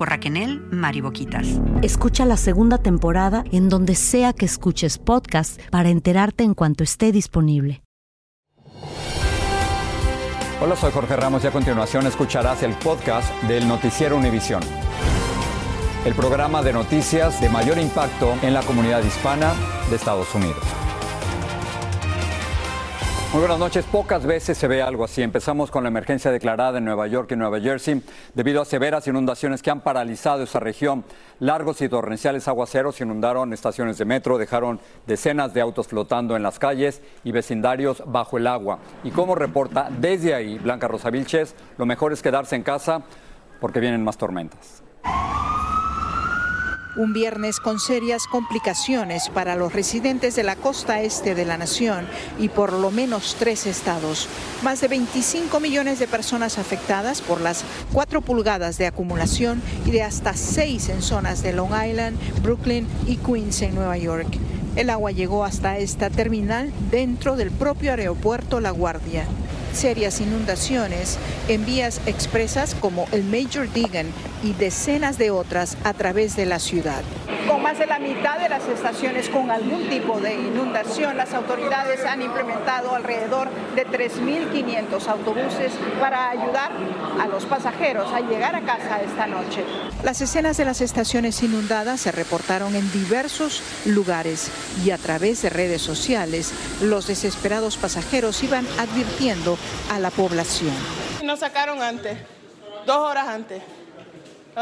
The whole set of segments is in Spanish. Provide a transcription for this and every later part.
por Raquenel Mariboquitas. Escucha la segunda temporada en donde sea que escuches podcast para enterarte en cuanto esté disponible. Hola, soy Jorge Ramos y a continuación escucharás el podcast del Noticiero Univisión. El programa de noticias de mayor impacto en la comunidad hispana de Estados Unidos. Muy buenas noches. Pocas veces se ve algo así. Empezamos con la emergencia declarada en Nueva York y Nueva Jersey debido a severas inundaciones que han paralizado esa región. Largos y torrenciales aguaceros inundaron estaciones de metro, dejaron decenas de autos flotando en las calles y vecindarios bajo el agua. Y como reporta desde ahí Blanca Rosa Vilches, lo mejor es quedarse en casa porque vienen más tormentas. Un viernes con serias complicaciones para los residentes de la costa este de la nación y por lo menos tres estados. Más de 25 millones de personas afectadas por las 4 pulgadas de acumulación y de hasta 6 en zonas de Long Island, Brooklyn y Queens en Nueva York. El agua llegó hasta esta terminal dentro del propio aeropuerto La Guardia. Serias inundaciones en vías expresas como el Major Deegan y decenas de otras a través de la ciudad. Más de la mitad de las estaciones con algún tipo de inundación, las autoridades han implementado alrededor de 3.500 autobuses para ayudar a los pasajeros a llegar a casa esta noche. Las escenas de las estaciones inundadas se reportaron en diversos lugares y a través de redes sociales los desesperados pasajeros iban advirtiendo a la población. Nos sacaron antes, dos horas antes.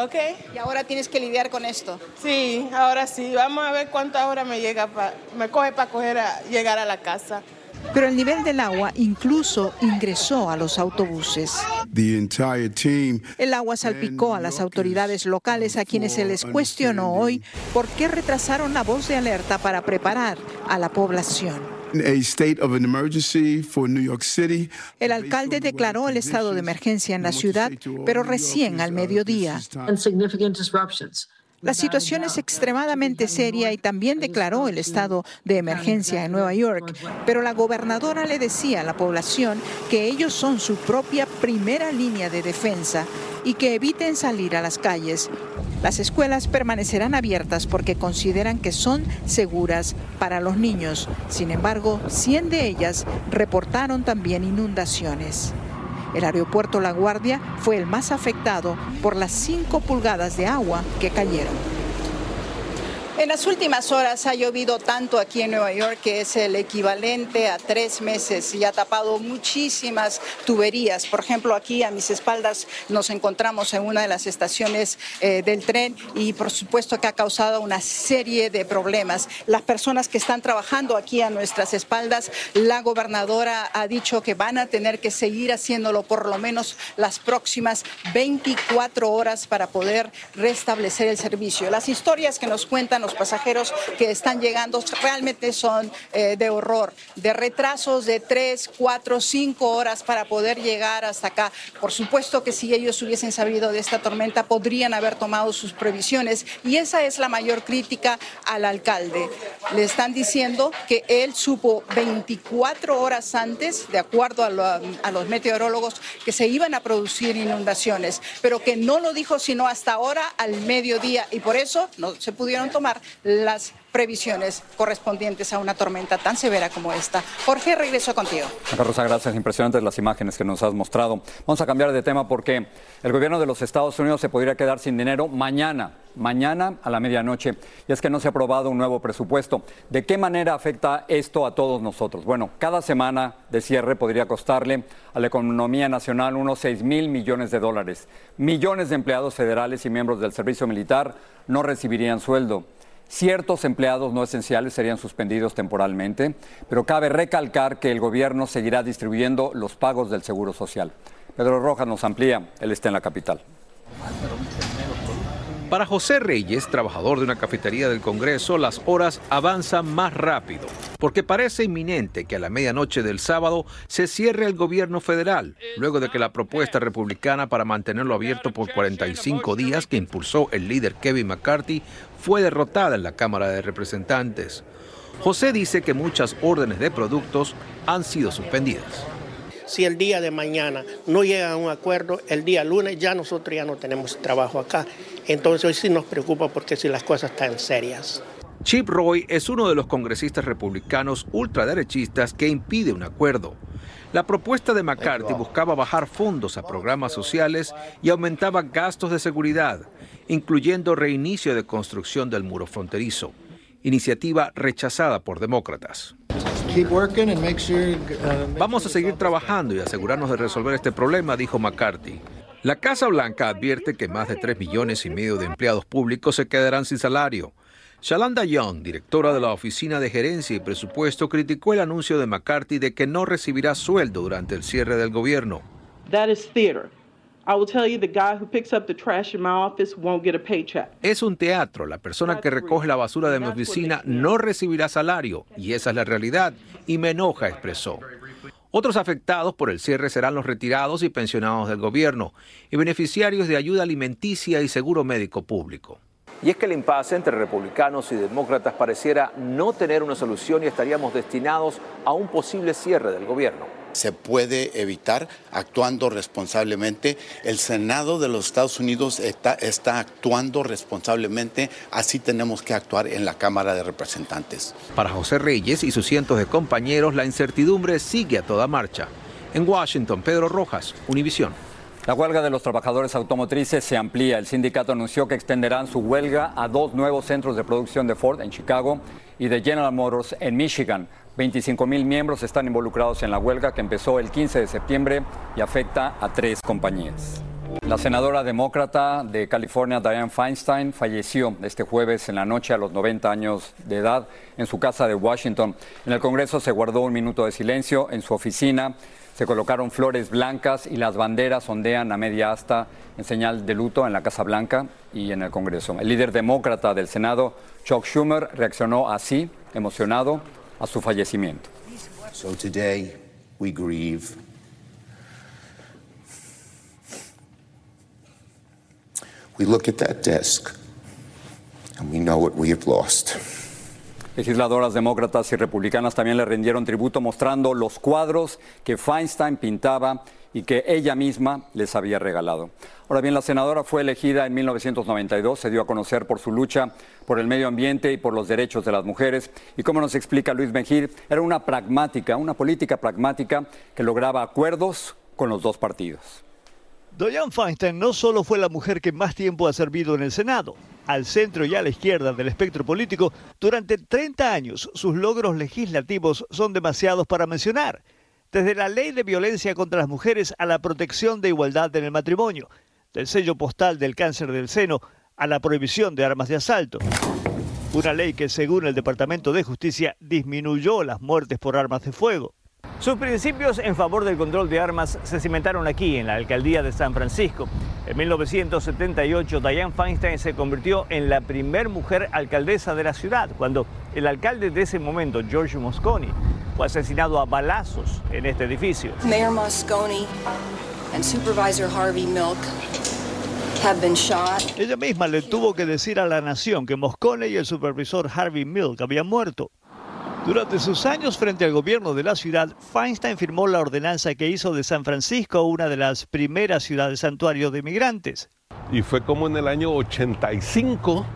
¿Ok? Y ahora tienes que lidiar con esto. Sí, ahora sí. Vamos a ver cuántas horas me llega pa- me coge para coger a, llegar a la casa. Pero el nivel del agua incluso ingresó a los autobuses. The entire team El agua salpicó a las autoridades locales a quienes se les cuestionó hoy por qué retrasaron la voz de alerta para preparar a la población. In a state of an emergency for New York City. El alcalde declaró el estado de emergencia en la ciudad, pero recién al mediodía. La situación es extremadamente seria y también declaró el estado de emergencia en Nueva York, pero la gobernadora le decía a la población que ellos son su propia primera línea de defensa y que eviten salir a las calles. Las escuelas permanecerán abiertas porque consideran que son seguras para los niños. Sin embargo, 100 de ellas reportaron también inundaciones. El aeropuerto La Guardia fue el más afectado por las 5 pulgadas de agua que cayeron. En las últimas horas ha llovido tanto aquí en Nueva York que es el equivalente a tres meses y ha tapado muchísimas tuberías. Por ejemplo, aquí a mis espaldas nos encontramos en una de las estaciones eh, del tren y por supuesto que ha causado una serie de problemas. Las personas que están trabajando aquí a nuestras espaldas, la gobernadora ha dicho que van a tener que seguir haciéndolo por lo menos las próximas 24 horas para poder restablecer el servicio. Las historias que nos cuentan los pasajeros que están llegando realmente son eh, de horror, de retrasos de tres, cuatro, cinco horas para poder llegar hasta acá. Por supuesto que si ellos hubiesen sabido de esta tormenta, podrían haber tomado sus previsiones y esa es la mayor crítica al alcalde. Le están diciendo que él supo 24 horas antes, de acuerdo a, a los meteorólogos, que se iban a producir inundaciones, pero que no lo dijo sino hasta ahora al mediodía y por eso no se pudieron tomar las previsiones correspondientes a una tormenta tan severa como esta. Jorge, regreso contigo. Rosa, gracias. Impresionantes las imágenes que nos has mostrado. Vamos a cambiar de tema porque el gobierno de los Estados Unidos se podría quedar sin dinero mañana, mañana a la medianoche. Y es que no se ha aprobado un nuevo presupuesto. ¿De qué manera afecta esto a todos nosotros? Bueno, cada semana de cierre podría costarle a la economía nacional unos 6 mil millones de dólares. Millones de empleados federales y miembros del servicio militar no recibirían sueldo. Ciertos empleados no esenciales serían suspendidos temporalmente, pero cabe recalcar que el gobierno seguirá distribuyendo los pagos del Seguro Social. Pedro Rojas nos amplía, él está en la capital. Para José Reyes, trabajador de una cafetería del Congreso, las horas avanzan más rápido, porque parece inminente que a la medianoche del sábado se cierre el gobierno federal, luego de que la propuesta republicana para mantenerlo abierto por 45 días que impulsó el líder Kevin McCarthy fue derrotada en la Cámara de Representantes. José dice que muchas órdenes de productos han sido suspendidas si el día de mañana no llega a un acuerdo, el día lunes ya nosotros ya no tenemos trabajo acá. Entonces hoy sí nos preocupa porque si las cosas están serias. Chip Roy es uno de los congresistas republicanos ultraderechistas que impide un acuerdo. La propuesta de McCarthy buscaba bajar fondos a programas sociales y aumentaba gastos de seguridad, incluyendo reinicio de construcción del muro fronterizo, iniciativa rechazada por demócratas. Uh, Vamos a seguir trabajando y asegurarnos de resolver este problema, dijo McCarthy. La Casa Blanca advierte que más de 3 millones y medio de empleados públicos se quedarán sin salario. Shalanda Young, directora de la Oficina de Gerencia y Presupuesto, criticó el anuncio de McCarthy de que no recibirá sueldo durante el cierre del gobierno. Es un teatro. La persona que recoge la basura de mi oficina no recibirá salario y esa es la realidad y me enoja, expresó. Otros afectados por el cierre serán los retirados y pensionados del gobierno y beneficiarios de ayuda alimenticia y seguro médico público. Y es que el impasse entre republicanos y demócratas pareciera no tener una solución y estaríamos destinados a un posible cierre del gobierno se puede evitar actuando responsablemente. El Senado de los Estados Unidos está, está actuando responsablemente, así tenemos que actuar en la Cámara de Representantes. Para José Reyes y sus cientos de compañeros, la incertidumbre sigue a toda marcha. En Washington, Pedro Rojas, Univisión. La huelga de los trabajadores automotrices se amplía. El sindicato anunció que extenderán su huelga a dos nuevos centros de producción de Ford en Chicago y de General Motors en Michigan. 25 mil miembros están involucrados en la huelga que empezó el 15 de septiembre y afecta a tres compañías. La senadora demócrata de California, Dianne Feinstein, falleció este jueves en la noche a los 90 años de edad en su casa de Washington. En el Congreso se guardó un minuto de silencio. En su oficina se colocaron flores blancas y las banderas ondean a media asta en señal de luto en la Casa Blanca y en el Congreso. El líder demócrata del Senado, Chuck Schumer, reaccionó así, emocionado a su fallecimiento. So today we grieve. We look at that desk and we know what we have lost. Legisladoras demócratas y republicanas también le rindieron tributo mostrando los cuadros que Feinstein pintaba y que ella misma les había regalado. Ahora bien, la senadora fue elegida en 1992, se dio a conocer por su lucha por el medio ambiente y por los derechos de las mujeres. Y como nos explica Luis Mejir, era una pragmática, una política pragmática que lograba acuerdos con los dos partidos. Dianne Feinstein no solo fue la mujer que más tiempo ha servido en el Senado, al centro y a la izquierda del espectro político, durante 30 años sus logros legislativos son demasiados para mencionar. Desde la ley de violencia contra las mujeres a la protección de igualdad en el matrimonio, del sello postal del cáncer del seno a la prohibición de armas de asalto. Una ley que, según el Departamento de Justicia, disminuyó las muertes por armas de fuego. Sus principios en favor del control de armas se cimentaron aquí, en la alcaldía de San Francisco. En 1978, Diane Feinstein se convirtió en la primer mujer alcaldesa de la ciudad, cuando el alcalde de ese momento, George Moscone, fue asesinado a balazos en este edificio. Mayor Moscone and Supervisor Harvey Milk have been shot. Ella misma le tuvo que decir a la nación que Moscone y el supervisor Harvey Milk habían muerto. Durante sus años frente al gobierno de la ciudad, Feinstein firmó la ordenanza que hizo de San Francisco una de las primeras ciudades santuario de migrantes. Y fue como en el año 85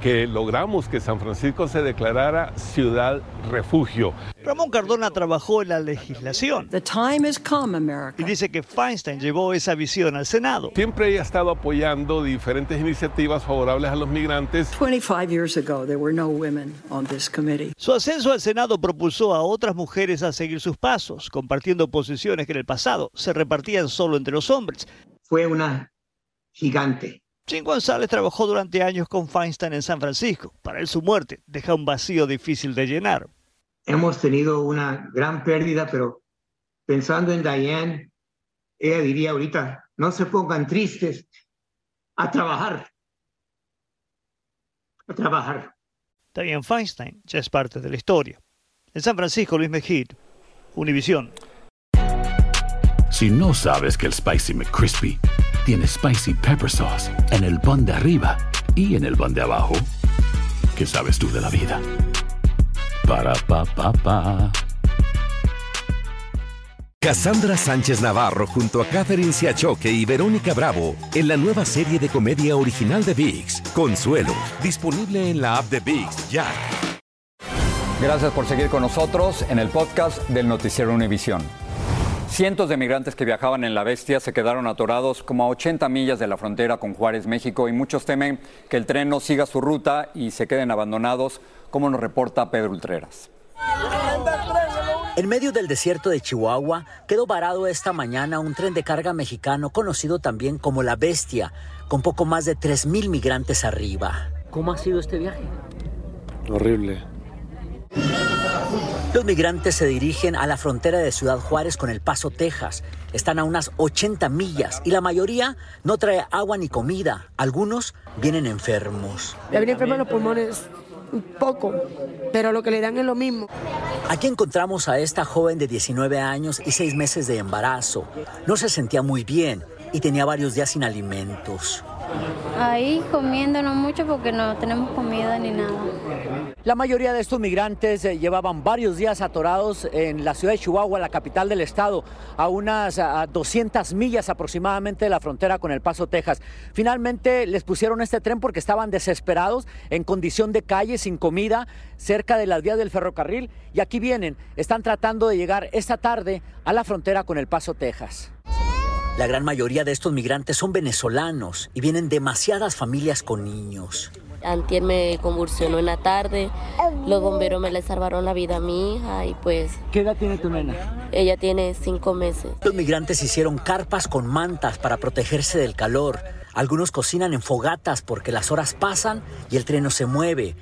que logramos que San Francisco se declarara ciudad refugio. Ramón Cardona trabajó en la legislación y dice que Feinstein llevó esa visión al Senado. Siempre ella ha estado apoyando diferentes iniciativas favorables a los migrantes. 25 years ago, there were no women on this committee. Su ascenso al Senado propulsó a otras mujeres a seguir sus pasos, compartiendo posiciones que en el pasado se repartían solo entre los hombres. Fue una gigante. Jim González trabajó durante años con Feinstein en San Francisco. Para él su muerte deja un vacío difícil de llenar. Hemos tenido una gran pérdida, pero pensando en Diane, ella diría ahorita, no se pongan tristes, a trabajar. A trabajar. Diane Feinstein ya es parte de la historia. En San Francisco, Luis Mejid, Univisión. Si no sabes que el Spicy McCrispy tiene Spicy Pepper Sauce en el pan de arriba y en el pan de abajo, ¿qué sabes tú de la vida? Para, pa, pa, pa. Cassandra Sánchez Navarro junto a Catherine Siachoque y Verónica Bravo en la nueva serie de comedia original de VIX, Consuelo, disponible en la app de VIX ya. Gracias por seguir con nosotros en el podcast del Noticiero Univisión. Cientos de migrantes que viajaban en la Bestia se quedaron atorados como a 80 millas de la frontera con Juárez, México, y muchos temen que el tren no siga su ruta y se queden abandonados, como nos reporta Pedro Ultreras. En medio del desierto de Chihuahua quedó varado esta mañana un tren de carga mexicano conocido también como La Bestia, con poco más de 3.000 migrantes arriba. ¿Cómo ha sido este viaje? Horrible. Los migrantes se dirigen a la frontera de Ciudad Juárez con El Paso, Texas. Están a unas 80 millas y la mayoría no trae agua ni comida. Algunos vienen enfermos. Le viene enfermo los pulmones un poco, pero lo que le dan es lo mismo. Aquí encontramos a esta joven de 19 años y 6 meses de embarazo. No se sentía muy bien y tenía varios días sin alimentos. Ahí comiéndonos mucho porque no tenemos comida ni nada. La mayoría de estos migrantes eh, llevaban varios días atorados en la ciudad de Chihuahua, la capital del estado, a unas a 200 millas aproximadamente de la frontera con El Paso, Texas. Finalmente les pusieron este tren porque estaban desesperados, en condición de calle, sin comida, cerca de las vías del ferrocarril. Y aquí vienen, están tratando de llegar esta tarde a la frontera con El Paso, Texas. La gran mayoría de estos migrantes son venezolanos y vienen demasiadas familias con niños. Antier me convulsionó en la tarde, los bomberos me le salvaron la vida a mi hija y pues... ¿Qué edad tiene tu nena? Ella tiene cinco meses. Los migrantes hicieron carpas con mantas para protegerse del calor. Algunos cocinan en fogatas porque las horas pasan y el tren no se mueve.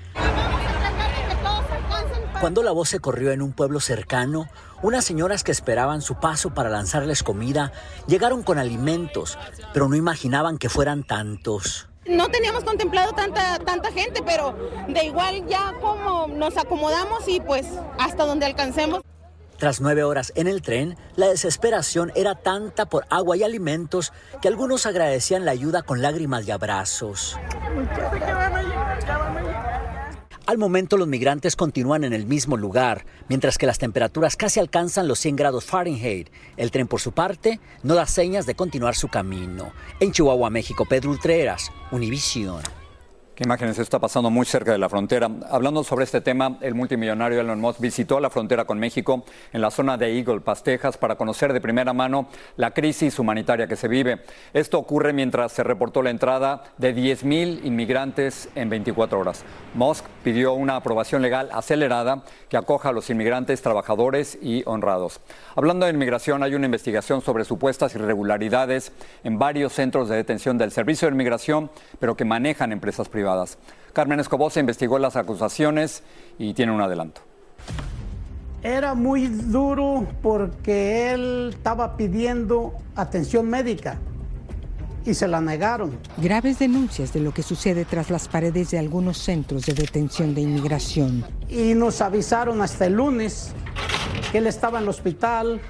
Cuando la voz se corrió en un pueblo cercano, unas señoras que esperaban su paso para lanzarles comida llegaron con alimentos, pero no imaginaban que fueran tantos. No teníamos contemplado tanta, tanta gente, pero de igual ya como nos acomodamos y pues hasta donde alcancemos. Tras nueve horas en el tren, la desesperación era tanta por agua y alimentos que algunos agradecían la ayuda con lágrimas y abrazos. Al momento los migrantes continúan en el mismo lugar, mientras que las temperaturas casi alcanzan los 100 grados Fahrenheit. El tren, por su parte, no da señas de continuar su camino. En Chihuahua, México, Pedro Ultreras, Univisión. Qué imágenes está pasando muy cerca de la frontera. Hablando sobre este tema, el multimillonario Elon Musk visitó la frontera con México en la zona de Eagle Pass, para conocer de primera mano la crisis humanitaria que se vive. Esto ocurre mientras se reportó la entrada de 10.000 inmigrantes en 24 horas. Musk pidió una aprobación legal acelerada que acoja a los inmigrantes trabajadores y honrados. Hablando de inmigración, hay una investigación sobre supuestas irregularidades en varios centros de detención del Servicio de Inmigración, pero que manejan empresas privadas. Carmen Escobosa investigó las acusaciones y tiene un adelanto. Era muy duro porque él estaba pidiendo atención médica y se la negaron. Graves denuncias de lo que sucede tras las paredes de algunos centros de detención de inmigración. Y nos avisaron hasta el lunes que él estaba en el hospital,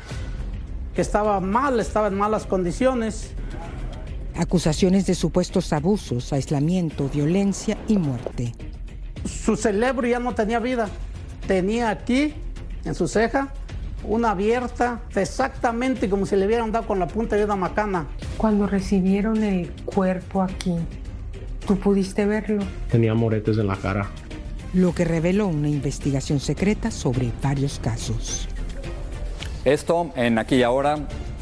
que estaba mal, estaba en malas condiciones acusaciones de supuestos abusos, aislamiento, violencia y muerte. Su cerebro ya no tenía vida. Tenía aquí, en su ceja, una abierta, exactamente como si le hubieran dado con la punta de una macana. Cuando recibieron el cuerpo aquí, ¿tú pudiste verlo? Tenía moretes en la cara. Lo que reveló una investigación secreta sobre varios casos. Esto en aquí y ahora,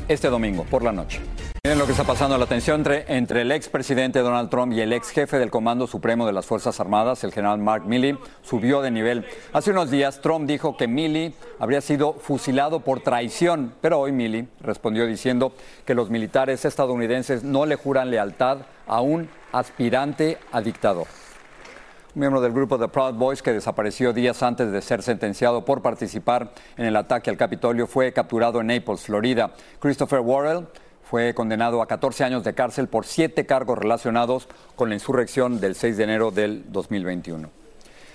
este domingo, por la noche. Miren lo que está pasando, la tensión entre, entre el expresidente Donald Trump y el ex jefe del Comando Supremo de las Fuerzas Armadas, el general Mark Milley, subió de nivel. Hace unos días Trump dijo que Milley habría sido fusilado por traición, pero hoy Milley respondió diciendo que los militares estadounidenses no le juran lealtad a un aspirante a dictador. Miembro del grupo de Proud Boys que desapareció días antes de ser sentenciado por participar en el ataque al Capitolio fue capturado en Naples, Florida. Christopher Worrell fue condenado a 14 años de cárcel por siete cargos relacionados con la insurrección del 6 de enero del 2021.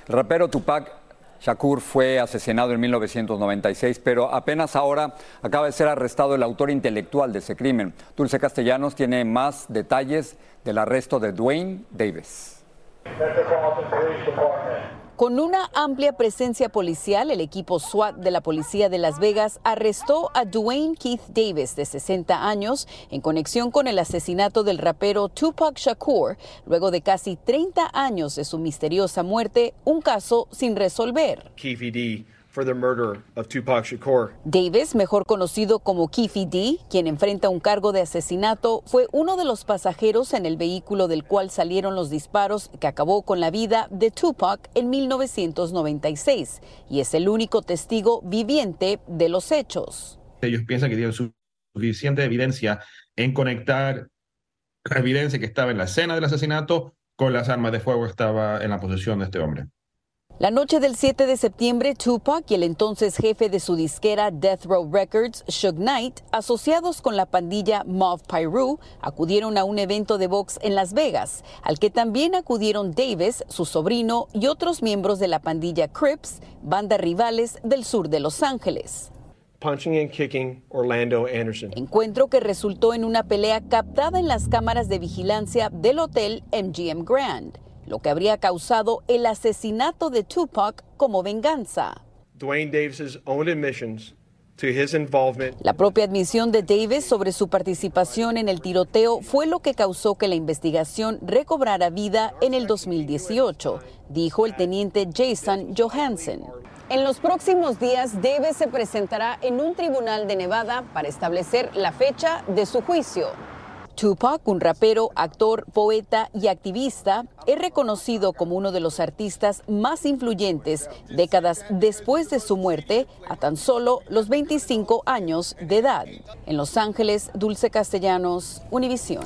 El rapero Tupac Shakur fue asesinado en 1996, pero apenas ahora acaba de ser arrestado el autor intelectual de ese crimen. Dulce Castellanos tiene más detalles del arresto de Dwayne Davis. Con una amplia presencia policial, el equipo SWAT de la Policía de Las Vegas arrestó a Dwayne Keith Davis, de 60 años, en conexión con el asesinato del rapero Tupac Shakur, luego de casi 30 años de su misteriosa muerte, un caso sin resolver. Davis, mejor conocido como Keefe D, quien enfrenta un cargo de asesinato, fue uno de los pasajeros en el vehículo del cual salieron los disparos que acabó con la vida de Tupac en 1996 y es el único testigo viviente de los hechos. Ellos piensan que tienen suficiente evidencia en conectar la evidencia que estaba en la escena del asesinato con las armas de fuego que estaba en la posesión de este hombre. La noche del 7 de septiembre, Tupac y el entonces jefe de su disquera Death Row Records, Suge Knight, asociados con la pandilla Mob Piru, acudieron a un evento de box en Las Vegas, al que también acudieron Davis, su sobrino y otros miembros de la pandilla Crips, banda rivales del sur de Los Ángeles. Punching and kicking Orlando Anderson. Encuentro que resultó en una pelea captada en las cámaras de vigilancia del hotel MGM Grand lo que habría causado el asesinato de Tupac como venganza. Dwayne Davis's own admissions to his involvement. La propia admisión de Davis sobre su participación en el tiroteo fue lo que causó que la investigación recobrara vida en el 2018, dijo el teniente Jason Johansen. En los próximos días, Davis se presentará en un tribunal de Nevada para establecer la fecha de su juicio. Tupac, un rapero, actor, poeta y activista, es reconocido como uno de los artistas más influyentes décadas después de su muerte a tan solo los 25 años de edad. En Los Ángeles, Dulce Castellanos, Univisión.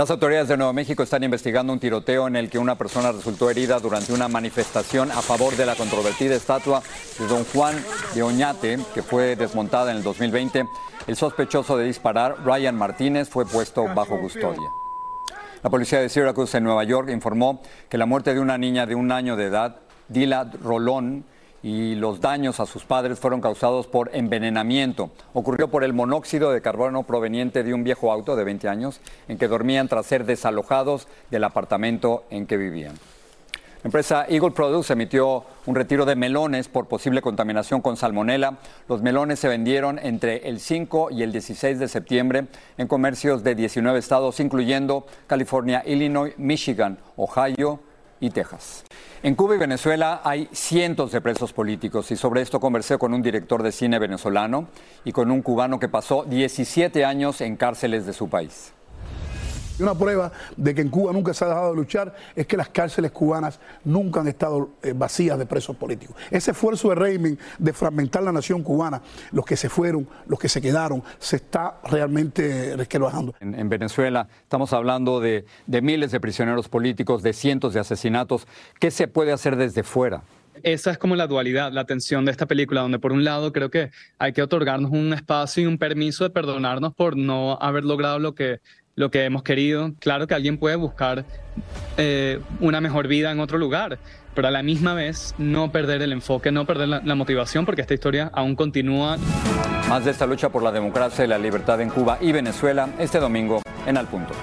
Las autoridades de Nuevo México están investigando un tiroteo en el que una persona resultó herida durante una manifestación a favor de la controvertida estatua de Don Juan de Oñate, que fue desmontada en el 2020. El sospechoso de disparar, Ryan Martínez, fue puesto bajo custodia. La policía de Syracuse en Nueva York informó que la muerte de una niña de un año de edad, Dila Rolón, y los daños a sus padres fueron causados por envenenamiento. Ocurrió por el monóxido de carbono proveniente de un viejo auto de 20 años en que dormían tras ser desalojados del apartamento en que vivían. La empresa Eagle Products emitió un retiro de melones por posible contaminación con salmonela. Los melones se vendieron entre el 5 y el 16 de septiembre en comercios de 19 estados, incluyendo California, Illinois, Michigan, Ohio, y Texas. En Cuba y Venezuela hay cientos de presos políticos y sobre esto conversé con un director de cine venezolano y con un cubano que pasó 17 años en cárceles de su país. Una prueba de que en Cuba nunca se ha dejado de luchar es que las cárceles cubanas nunca han estado eh, vacías de presos políticos. Ese esfuerzo de régimen de fragmentar la nación cubana, los que se fueron, los que se quedaron, se está realmente resquebrajando. En, en, Venezuela estamos hablando de, de miles de prisioneros políticos, de cientos de asesinatos. ¿Qué se puede hacer desde fuera? esa es como la dualidad, la tensión de esta película, donde por un lado creo que hay que otorgarnos un espacio y un permiso de perdonarnos por no haber logrado lo que lo que hemos querido. Claro que alguien puede buscar eh, una mejor vida en otro lugar, pero a la misma vez no perder el enfoque, no perder la, la, motivación, porque esta historia aún continúa. Más de esta lucha por la democracia y la libertad en Cuba y Venezuela este domingo en Al Punto.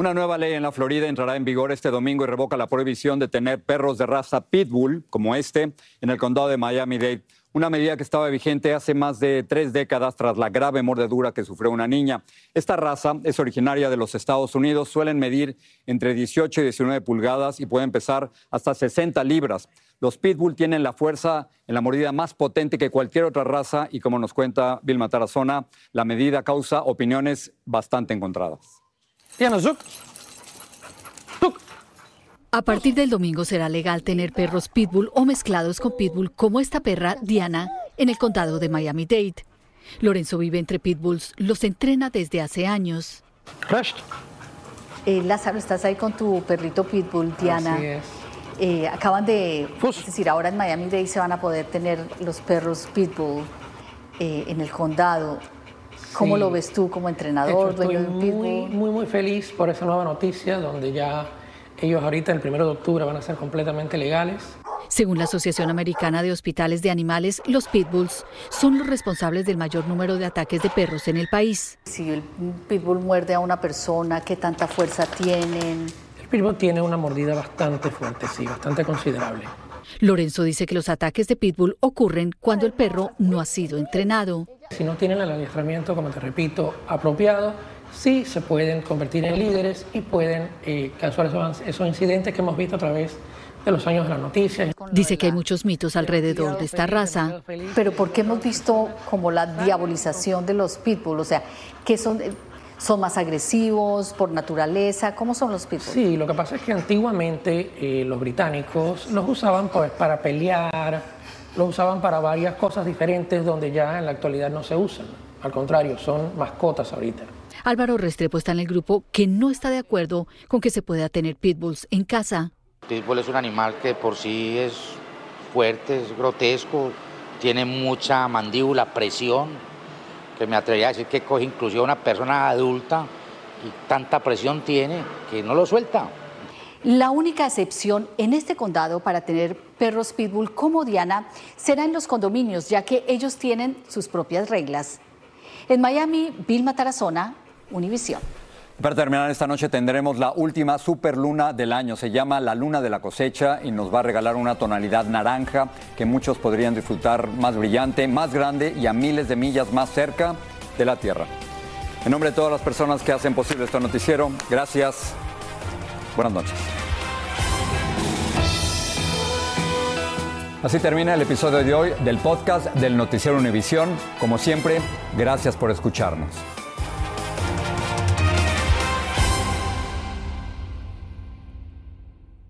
Una nueva ley en la Florida entrará en vigor este domingo y revoca la prohibición de tener perros de raza pitbull como este en el condado de Miami-Dade una medida que estaba vigente hace más de tres décadas tras la grave mordedura que sufrió una niña. Esta raza es originaria de los Estados Unidos, suelen medir entre 18 y 19 pulgadas y pueden pesar hasta 60 libras. Los pitbull tienen la fuerza en la mordida más potente que cualquier otra raza y como nos cuenta Vilma Tarazona, la medida causa opiniones bastante encontradas. A partir del domingo será legal tener perros pitbull o mezclados con pitbull como esta perra Diana en el condado de Miami-Dade. Lorenzo vive entre pitbulls, los entrena desde hace años. Eh, Lázaro, estás ahí con tu perrito pitbull, Diana. Así es. Eh, acaban de, es decir, ahora en Miami-Dade se van a poder tener los perros pitbull eh, en el condado. ¿Cómo Sí. lo ves tú como entrenador, hecho, dueño estoy de un muy, pitbull? muy, muy feliz por esa nueva noticia donde ya ellos ahorita el primero de octubre van a ser completamente legales. Según la Asociación Americana de Hospitales de Animales, los pitbulls son los responsables del mayor número de ataques de perros en el país. Si el pitbull muerde a una persona, ¿qué tanta fuerza tienen? El pitbull tiene una mordida bastante fuerte, sí, bastante considerable. Lorenzo dice que los ataques de pitbull ocurren cuando el perro no ha sido entrenado. Si no tienen el adiestramiento, como te repito, apropiado, sí se pueden convertir en líderes y pueden eh, causar esos, esos incidentes que hemos visto a través de los años de las noticias. Dice que hay muchos mitos alrededor de esta raza. Pero ¿por qué hemos visto como la diabolización de los pitbull? O sea, ¿qué son? ¿Son más agresivos por naturaleza? ¿Cómo son los pitbull? Sí, lo que pasa es que antiguamente eh, los británicos los usaban pues, para pelear, los usaban para varias cosas diferentes donde ya en la actualidad no se usan. Al contrario, son mascotas ahorita. Álvaro Restrepo está en el grupo que no está de acuerdo con que se pueda tener pitbulls en casa. Pitbull es un animal que por sí es fuerte, es grotesco, tiene mucha mandíbula, presión, que me atrevería a decir que coge inclusive a una persona adulta y tanta presión tiene que no lo suelta. La única excepción en este condado para tener perros pitbull como Diana será en los condominios, ya que ellos tienen sus propias reglas. En Miami, Vilma Tarazona, Univisión. Para terminar esta noche tendremos la última superluna del año. Se llama la luna de la cosecha y nos va a regalar una tonalidad naranja que muchos podrían disfrutar más brillante, más grande y a miles de millas más cerca de la Tierra. En nombre de todas las personas que hacen posible este noticiero, gracias. Buenas noches. Así termina el episodio de hoy del podcast del Noticiero Univisión. Como siempre, gracias por escucharnos.